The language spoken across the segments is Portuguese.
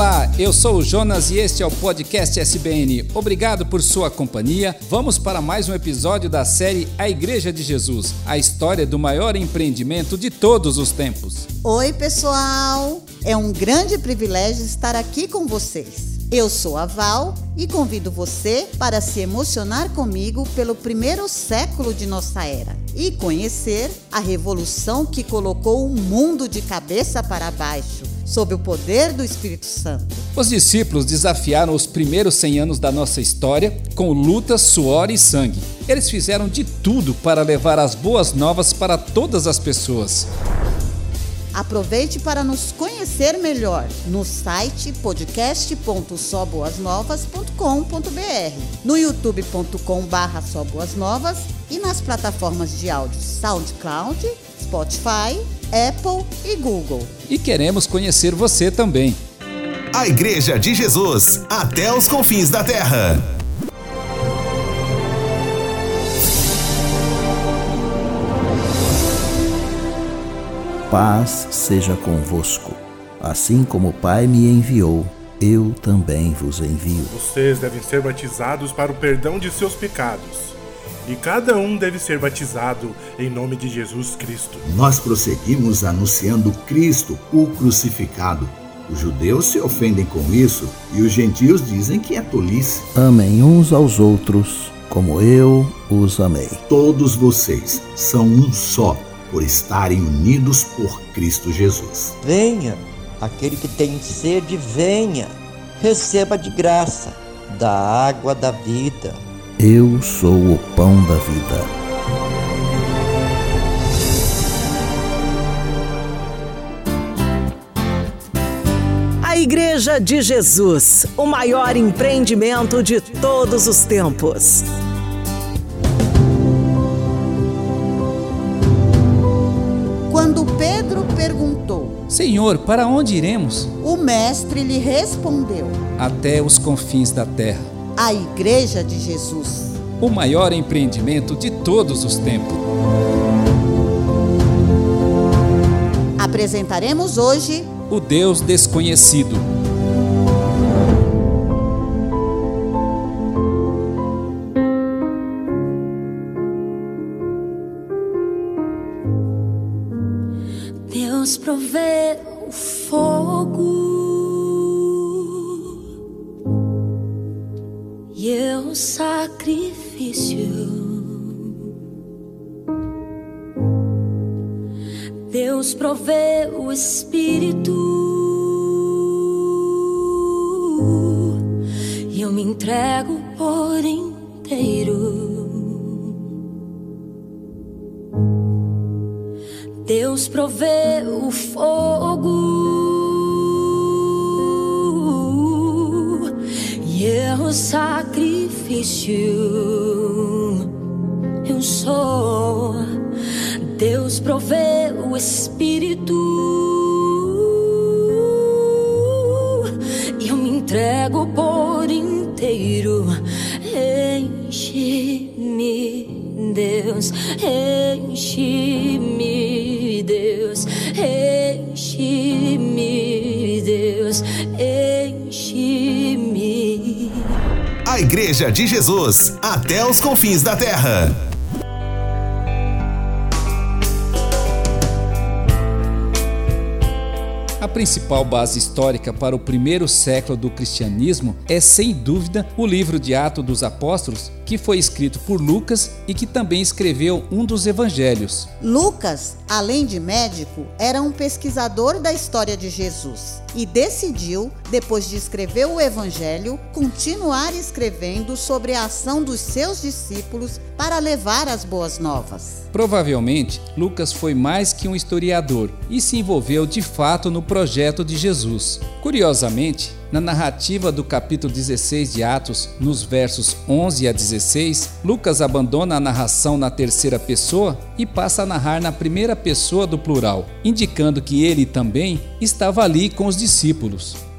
Olá, eu sou o Jonas e este é o podcast SBN. Obrigado por sua companhia. Vamos para mais um episódio da série A Igreja de Jesus, a história do maior empreendimento de todos os tempos. Oi, pessoal! É um grande privilégio estar aqui com vocês. Eu sou a Val e convido você para se emocionar comigo pelo primeiro século de nossa era e conhecer a revolução que colocou o mundo de cabeça para baixo, sob o poder do Espírito Santo. Os discípulos desafiaram os primeiros 100 anos da nossa história com luta, suor e sangue. Eles fizeram de tudo para levar as boas novas para todas as pessoas. Aproveite para nos conhecer melhor no site podcast.soboasnovas.com.br, no youtube.com barra Novas e nas plataformas de áudio SoundCloud, Spotify, Apple e Google. E queremos conhecer você também. A Igreja de Jesus, até os confins da terra. Paz seja convosco. Assim como o Pai me enviou, eu também vos envio. Vocês devem ser batizados para o perdão de seus pecados. E cada um deve ser batizado em nome de Jesus Cristo. Nós prosseguimos anunciando Cristo, o crucificado. Os judeus se ofendem com isso e os gentios dizem que é tolice. Amem uns aos outros, como eu os amei. Todos vocês são um só, por estarem unidos por Cristo Jesus. Venha, aquele que tem sede, venha, receba de graça da água da vida. Eu sou o pão da vida. A Igreja de Jesus, o maior empreendimento de todos os tempos. Quando Pedro perguntou, Senhor, para onde iremos? o mestre lhe respondeu: Até os confins da terra. A Igreja de Jesus. O maior empreendimento de todos os tempos. Apresentaremos hoje O Deus desconhecido. Provê o Espírito e eu me entrego por inteiro. Deus provê o fogo e eu sacrifício. Eu sou. Deus provê o Espírito e eu me entrego por inteiro. Enche-me, Deus, enche-me, Deus, enche-me, Deus, enche-me. A Igreja de Jesus, até os confins da terra. A principal base histórica para o primeiro século do cristianismo é, sem dúvida, o livro de Atos dos Apóstolos, que foi escrito por Lucas e que também escreveu um dos evangelhos. Lucas, além de médico, era um pesquisador da história de Jesus e decidiu, depois de escrever o Evangelho, continuar escrevendo sobre a ação dos seus discípulos para levar as boas novas. Provavelmente, Lucas foi mais que um historiador e se envolveu de fato no projeto de Jesus. Curiosamente, Na narrativa do capítulo 16 de Atos, nos versos 11 a 16, Lucas abandona a narração na terceira pessoa e passa a narrar na primeira pessoa do plural, indicando que ele também estava ali com os discípulos.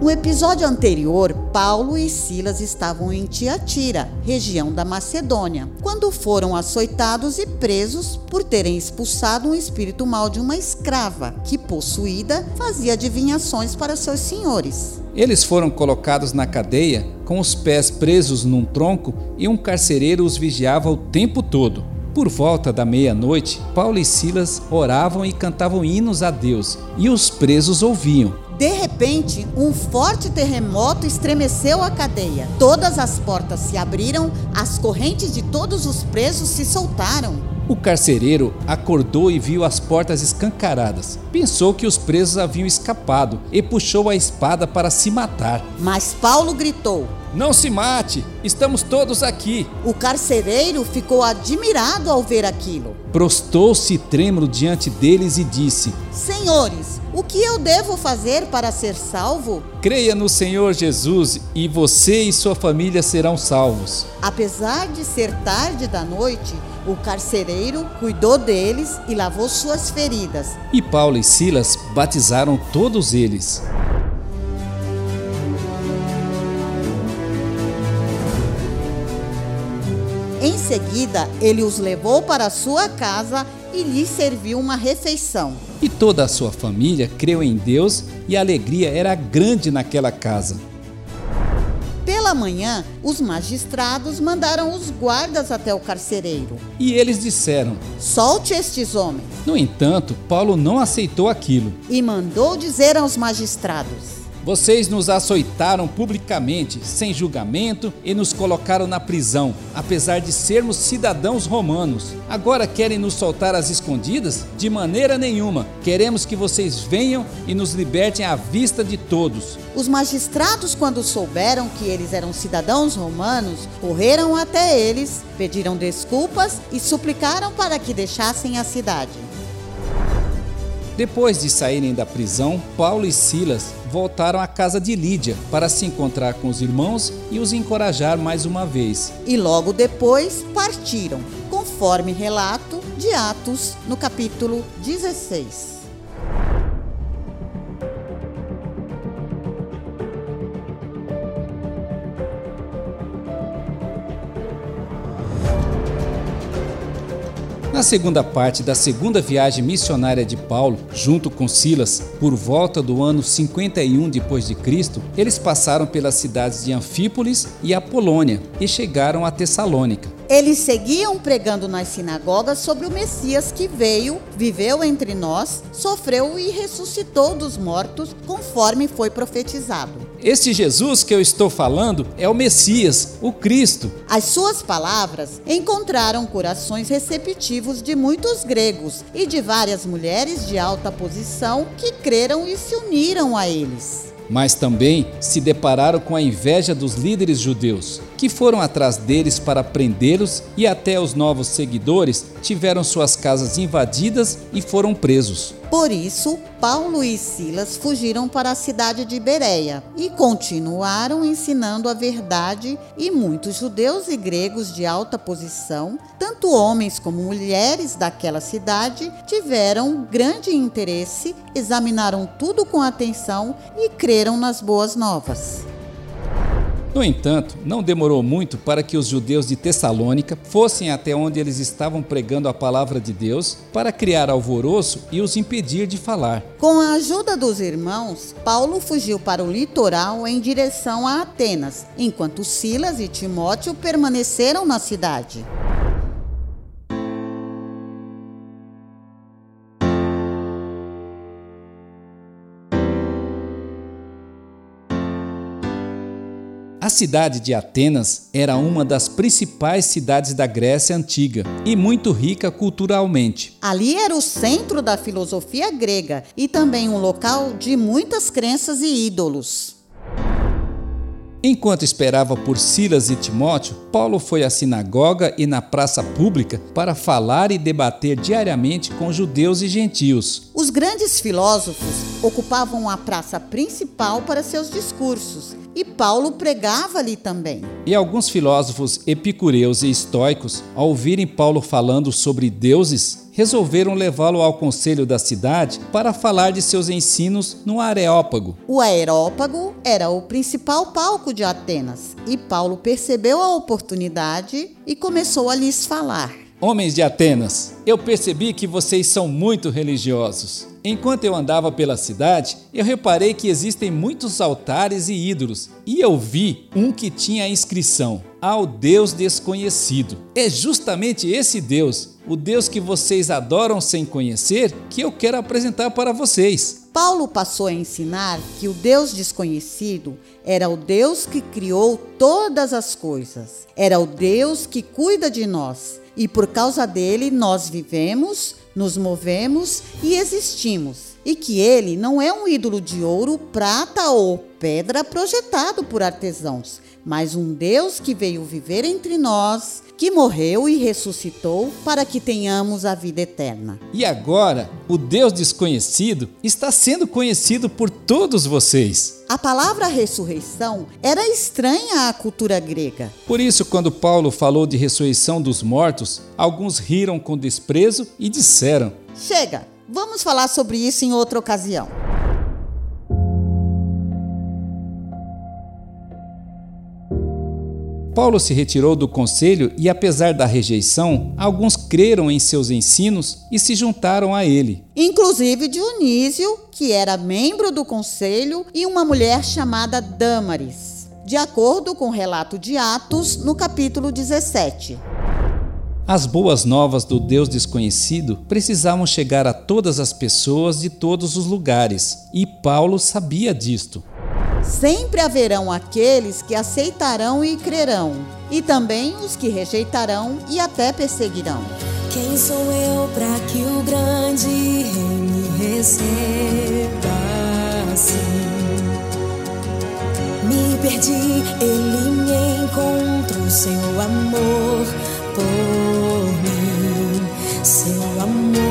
No episódio anterior, Paulo e Silas estavam em Tiatira, região da Macedônia, quando foram açoitados e presos por terem expulsado um espírito mal de uma escrava que, possuída, fazia adivinhações para seus senhores. Eles foram colocados na cadeia, com os pés presos num tronco, e um carcereiro os vigiava o tempo todo. Por volta da meia-noite, Paulo e Silas oravam e cantavam hinos a Deus, e os presos ouviam. De repente, um forte terremoto estremeceu a cadeia. Todas as portas se abriram, as correntes de todos os presos se soltaram. O carcereiro acordou e viu as portas escancaradas. Pensou que os presos haviam escapado e puxou a espada para se matar. Mas Paulo gritou: Não se mate, estamos todos aqui. O carcereiro ficou admirado ao ver aquilo. Prostou-se trêmulo diante deles e disse: Senhores, o que eu devo fazer para ser salvo? Creia no Senhor Jesus e você e sua família serão salvos. Apesar de ser tarde da noite, o carcereiro cuidou deles e lavou suas feridas. E Paulo e Silas batizaram todos eles. Em seguida, ele os levou para sua casa e lhes serviu uma refeição. E toda a sua família creu em Deus e a alegria era grande naquela casa. Pela manhã, os magistrados mandaram os guardas até o carcereiro. E eles disseram: Solte estes homens. No entanto, Paulo não aceitou aquilo. E mandou dizer aos magistrados: vocês nos açoitaram publicamente, sem julgamento, e nos colocaram na prisão, apesar de sermos cidadãos romanos. Agora querem nos soltar às escondidas? De maneira nenhuma. Queremos que vocês venham e nos libertem à vista de todos. Os magistrados, quando souberam que eles eram cidadãos romanos, correram até eles, pediram desculpas e suplicaram para que deixassem a cidade. Depois de saírem da prisão, Paulo e Silas voltaram à casa de Lídia para se encontrar com os irmãos e os encorajar mais uma vez. E logo depois partiram, conforme relato de Atos, no capítulo 16. Na segunda parte da segunda viagem missionária de Paulo, junto com Silas, por volta do ano 51 depois de Cristo, eles passaram pelas cidades de Anfípolis e Apolônia e chegaram a Tessalônica. Eles seguiam pregando nas sinagogas sobre o Messias que veio, viveu entre nós, sofreu e ressuscitou dos mortos, conforme foi profetizado. Este Jesus que eu estou falando é o Messias, o Cristo. As suas palavras encontraram corações receptivos de muitos gregos e de várias mulheres de alta posição que creram e se uniram a eles mas também se depararam com a inveja dos líderes judeus, que foram atrás deles para prendê-los e até os novos seguidores tiveram suas casas invadidas e foram presos. Por isso, Paulo e Silas fugiram para a cidade de Bereia e continuaram ensinando a verdade, e muitos judeus e gregos de alta posição, tanto homens como mulheres daquela cidade, tiveram grande interesse, examinaram tudo com atenção e creram nas boas novas. No entanto, não demorou muito para que os judeus de Tessalônica fossem até onde eles estavam pregando a palavra de Deus para criar alvoroço e os impedir de falar. Com a ajuda dos irmãos, Paulo fugiu para o litoral em direção a Atenas, enquanto Silas e Timóteo permaneceram na cidade. A cidade de Atenas era uma das principais cidades da Grécia antiga e muito rica culturalmente. Ali era o centro da filosofia grega e também um local de muitas crenças e ídolos. Enquanto esperava por Silas e Timóteo, Paulo foi à sinagoga e na praça pública para falar e debater diariamente com judeus e gentios. Os grandes filósofos ocupavam a praça principal para seus discursos e Paulo pregava ali também. E alguns filósofos epicureus e estoicos, ao ouvirem Paulo falando sobre deuses, resolveram levá-lo ao conselho da cidade para falar de seus ensinos no Areópago. O Areópago era o principal palco de Atenas e Paulo percebeu a oportunidade e começou a lhes falar. Homens de Atenas, eu percebi que vocês são muito religiosos. Enquanto eu andava pela cidade, eu reparei que existem muitos altares e ídolos, e eu vi um que tinha a inscrição: Ao Deus Desconhecido. É justamente esse Deus, o Deus que vocês adoram sem conhecer, que eu quero apresentar para vocês. Paulo passou a ensinar que o Deus desconhecido era o Deus que criou todas as coisas, era o Deus que cuida de nós e por causa dele nós vivemos, nos movemos e existimos. E que ele não é um ídolo de ouro, prata ou pedra projetado por artesãos, mas um Deus que veio viver entre nós, que morreu e ressuscitou para que tenhamos a vida eterna. E agora, o Deus desconhecido está sendo conhecido por todos vocês. A palavra ressurreição era estranha à cultura grega. Por isso, quando Paulo falou de ressurreição dos mortos, alguns riram com desprezo e disseram: Chega, vamos falar sobre isso em outra ocasião. Paulo se retirou do conselho e, apesar da rejeição, alguns creram em seus ensinos e se juntaram a ele. Inclusive Dionísio, que era membro do conselho, e uma mulher chamada Dâmaris, de acordo com o relato de Atos, no capítulo 17. As boas novas do Deus desconhecido precisavam chegar a todas as pessoas de todos os lugares, e Paulo sabia disto. Sempre haverão aqueles que aceitarão e crerão, e também os que rejeitarão e até perseguirão. Quem sou eu para que o grande rei me receba assim? Me perdi, ele me encontrou, seu amor por mim, seu amor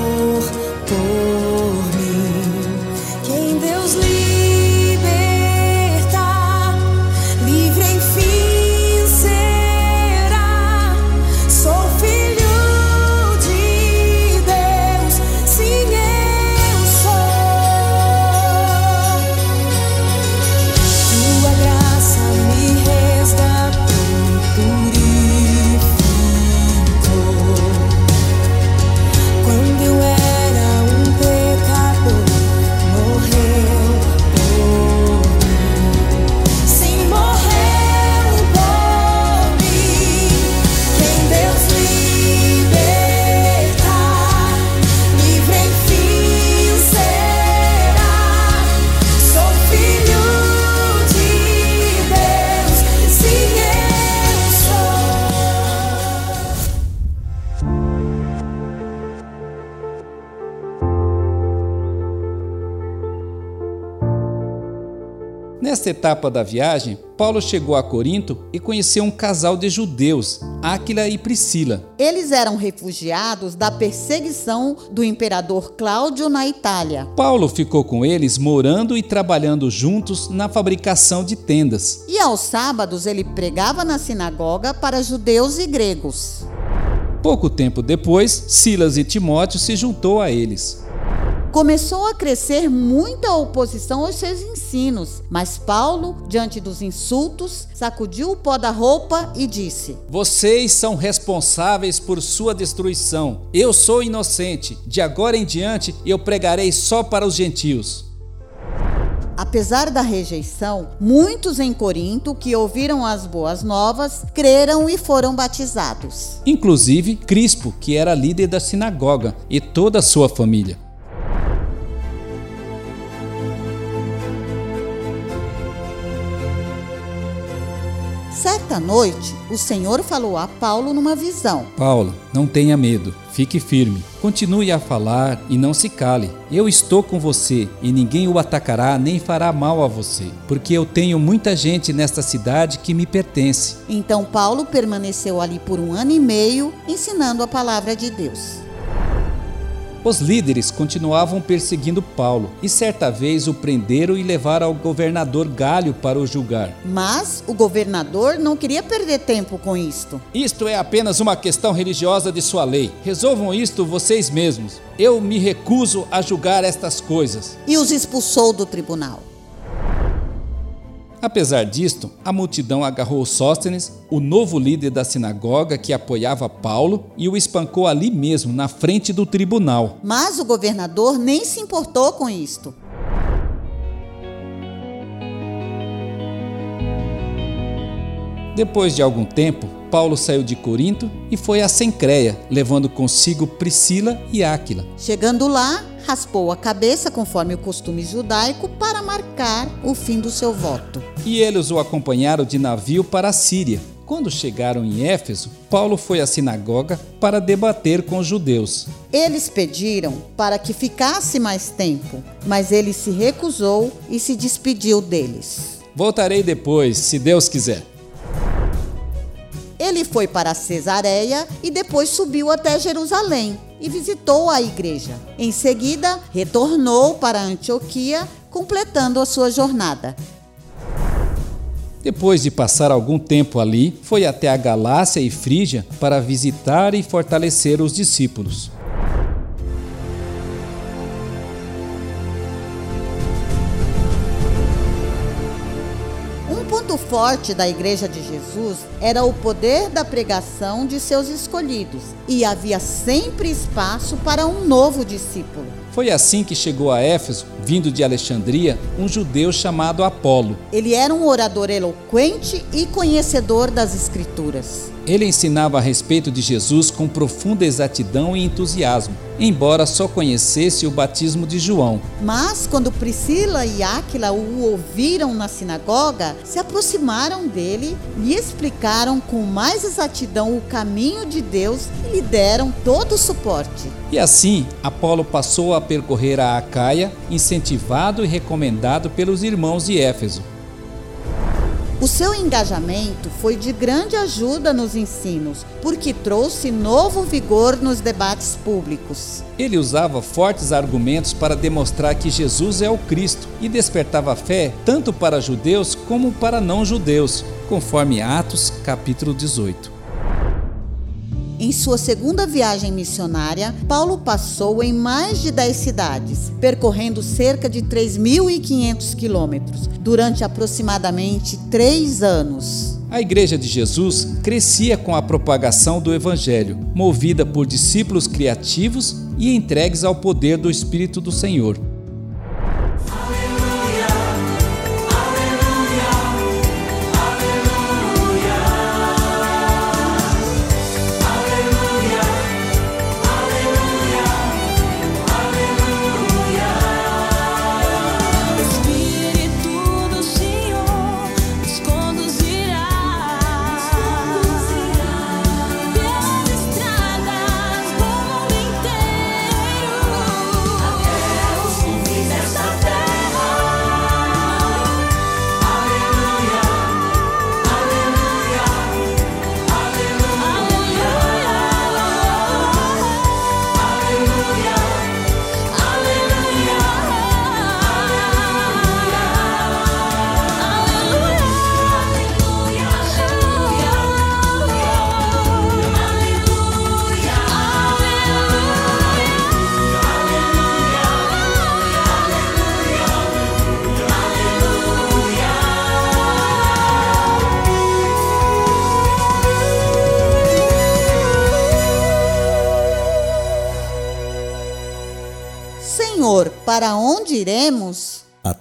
Nesta etapa da viagem, Paulo chegou a Corinto e conheceu um casal de judeus, Áquila e Priscila. Eles eram refugiados da perseguição do imperador Cláudio na Itália. Paulo ficou com eles morando e trabalhando juntos na fabricação de tendas. E aos sábados ele pregava na sinagoga para judeus e gregos. Pouco tempo depois, Silas e Timóteo se juntou a eles. Começou a crescer muita oposição aos seus ensinos, mas Paulo, diante dos insultos, sacudiu o pó da roupa e disse: Vocês são responsáveis por sua destruição. Eu sou inocente. De agora em diante, eu pregarei só para os gentios. Apesar da rejeição, muitos em Corinto que ouviram as boas novas creram e foram batizados. Inclusive Crispo, que era líder da sinagoga, e toda a sua família. Certa noite, o Senhor falou a Paulo numa visão: Paulo, não tenha medo, fique firme, continue a falar e não se cale. Eu estou com você e ninguém o atacará nem fará mal a você, porque eu tenho muita gente nesta cidade que me pertence. Então Paulo permaneceu ali por um ano e meio, ensinando a palavra de Deus. Os líderes continuavam perseguindo Paulo e certa vez o prenderam e levaram ao governador Galho para o julgar. Mas o governador não queria perder tempo com isto. Isto é apenas uma questão religiosa de sua lei. Resolvam isto vocês mesmos. Eu me recuso a julgar estas coisas. E os expulsou do tribunal. Apesar disto, a multidão agarrou Sóstenes, o novo líder da sinagoga que apoiava Paulo, e o espancou ali mesmo, na frente do tribunal. Mas o governador nem se importou com isto. Depois de algum tempo, Paulo saiu de Corinto e foi a Sencreia, levando consigo Priscila e Áquila. Chegando lá, raspou a cabeça conforme o costume judaico para marcar o fim do seu voto. E eles o acompanharam de navio para a Síria. Quando chegaram em Éfeso, Paulo foi à sinagoga para debater com os judeus. Eles pediram para que ficasse mais tempo, mas ele se recusou e se despediu deles. Voltarei depois, se Deus quiser. Ele foi para Cesareia e depois subiu até Jerusalém e visitou a igreja. Em seguida, retornou para Antioquia, completando a sua jornada. Depois de passar algum tempo ali, foi até a Galácia e Frígia para visitar e fortalecer os discípulos. Forte da Igreja de Jesus era o poder da pregação de seus escolhidos, e havia sempre espaço para um novo discípulo. Foi assim que chegou a Éfeso, vindo de Alexandria, um judeu chamado Apolo. Ele era um orador eloquente e conhecedor das Escrituras. Ele ensinava a respeito de Jesus com profunda exatidão e entusiasmo, embora só conhecesse o batismo de João. Mas quando Priscila e Áquila o ouviram na sinagoga, se aproximaram dele e explicaram com mais exatidão o caminho de Deus e lhe deram todo o suporte. E assim, Apolo passou a percorrer a Acaia, incentivado e recomendado pelos irmãos de Éfeso. O seu engajamento foi de grande ajuda nos ensinos, porque trouxe novo vigor nos debates públicos. Ele usava fortes argumentos para demonstrar que Jesus é o Cristo e despertava fé tanto para judeus como para não judeus, conforme Atos capítulo 18. Em sua segunda viagem missionária, Paulo passou em mais de 10 cidades, percorrendo cerca de 3.500 quilômetros, durante aproximadamente três anos. A Igreja de Jesus crescia com a propagação do Evangelho, movida por discípulos criativos e entregues ao poder do Espírito do Senhor.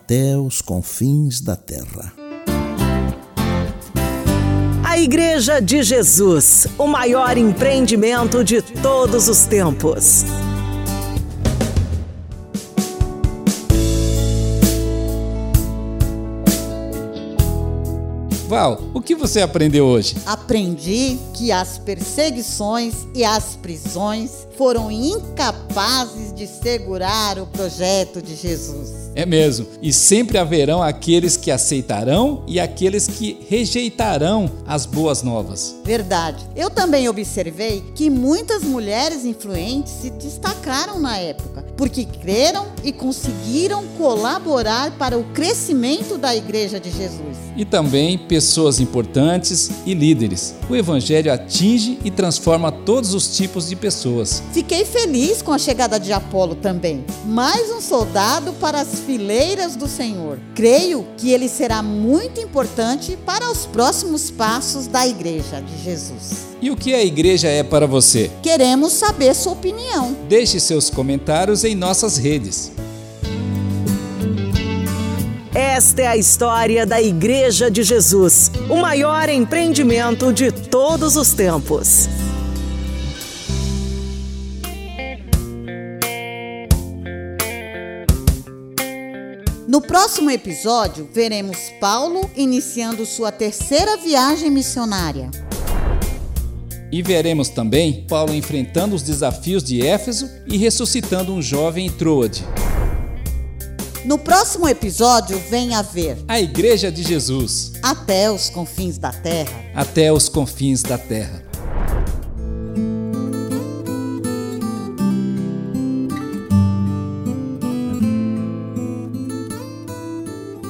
Até os confins da terra. A Igreja de Jesus, o maior empreendimento de todos os tempos. Val, o que você aprendeu hoje? Aprendi que as perseguições e as prisões foram incapazes de segurar o projeto de Jesus. É mesmo. E sempre haverão aqueles que aceitarão e aqueles que rejeitarão as boas novas. Verdade. Eu também observei que muitas mulheres influentes se destacaram na época, porque creram e conseguiram colaborar para o crescimento da Igreja de Jesus. E também pessoas importantes e líderes. O Evangelho atinge e transforma todos os tipos de pessoas. Fiquei feliz com a chegada de Apolo também. Mais um soldado para as fileiras do Senhor. Creio que ele será muito importante para os próximos passos da Igreja de Jesus. E o que a igreja é para você? Queremos saber sua opinião. Deixe seus comentários em nossas redes. Esta é a história da Igreja de Jesus, o maior empreendimento de todos os tempos. No próximo episódio, veremos Paulo iniciando sua terceira viagem missionária. E veremos também Paulo enfrentando os desafios de Éfeso e ressuscitando um jovem em Troade. No próximo episódio, venha ver A Igreja de Jesus até os confins da terra. até os confins da terra.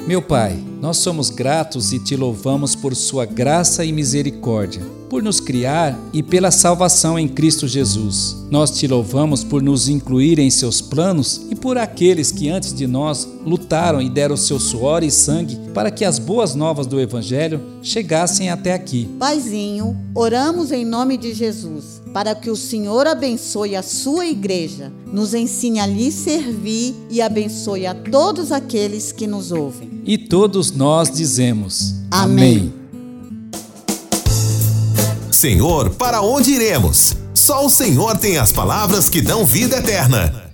Meu Pai, nós somos gratos e te louvamos por Sua graça e misericórdia, por nos criar e pela salvação em Cristo Jesus. Nós te louvamos por nos incluir em seus planos e por aqueles que antes de nós lutaram e deram seu suor e sangue para que as boas novas do Evangelho chegassem até aqui. Paizinho, oramos em nome de Jesus, para que o Senhor abençoe a sua igreja, nos ensine a lhe servir e abençoe a todos aqueles que nos ouvem. E todos nós dizemos: Amém. Senhor, para onde iremos? Só o Senhor tem as palavras que dão vida eterna.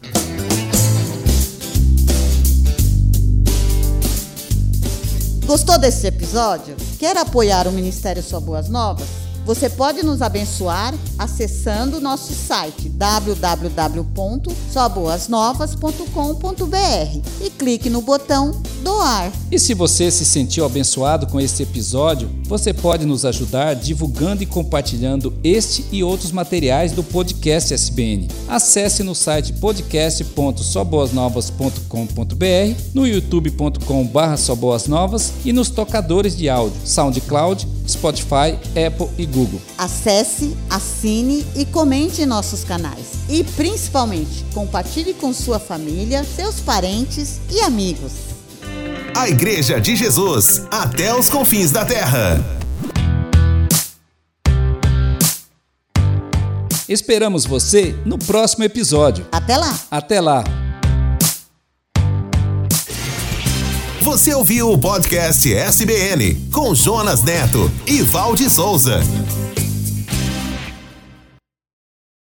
Gostou desse episódio? Quer apoiar o Ministério Sua Boas Novas? Você pode nos abençoar acessando nosso site www.soboasnovas.com.br e clique no botão doar. E se você se sentiu abençoado com este episódio, você pode nos ajudar divulgando e compartilhando este e outros materiais do podcast SBN. Acesse no site podcast.soboasnovas.com.br, no youtube.com.br soboasnovas e nos tocadores de áudio SoundCloud, Spotify, Apple e Google. Acesse, assine e comente em nossos canais. E principalmente, compartilhe com sua família, seus parentes e amigos. A Igreja de Jesus, até os confins da terra. Esperamos você no próximo episódio. Até lá! Até lá! Você ouviu o podcast SBN com Jonas Neto e Valde Souza.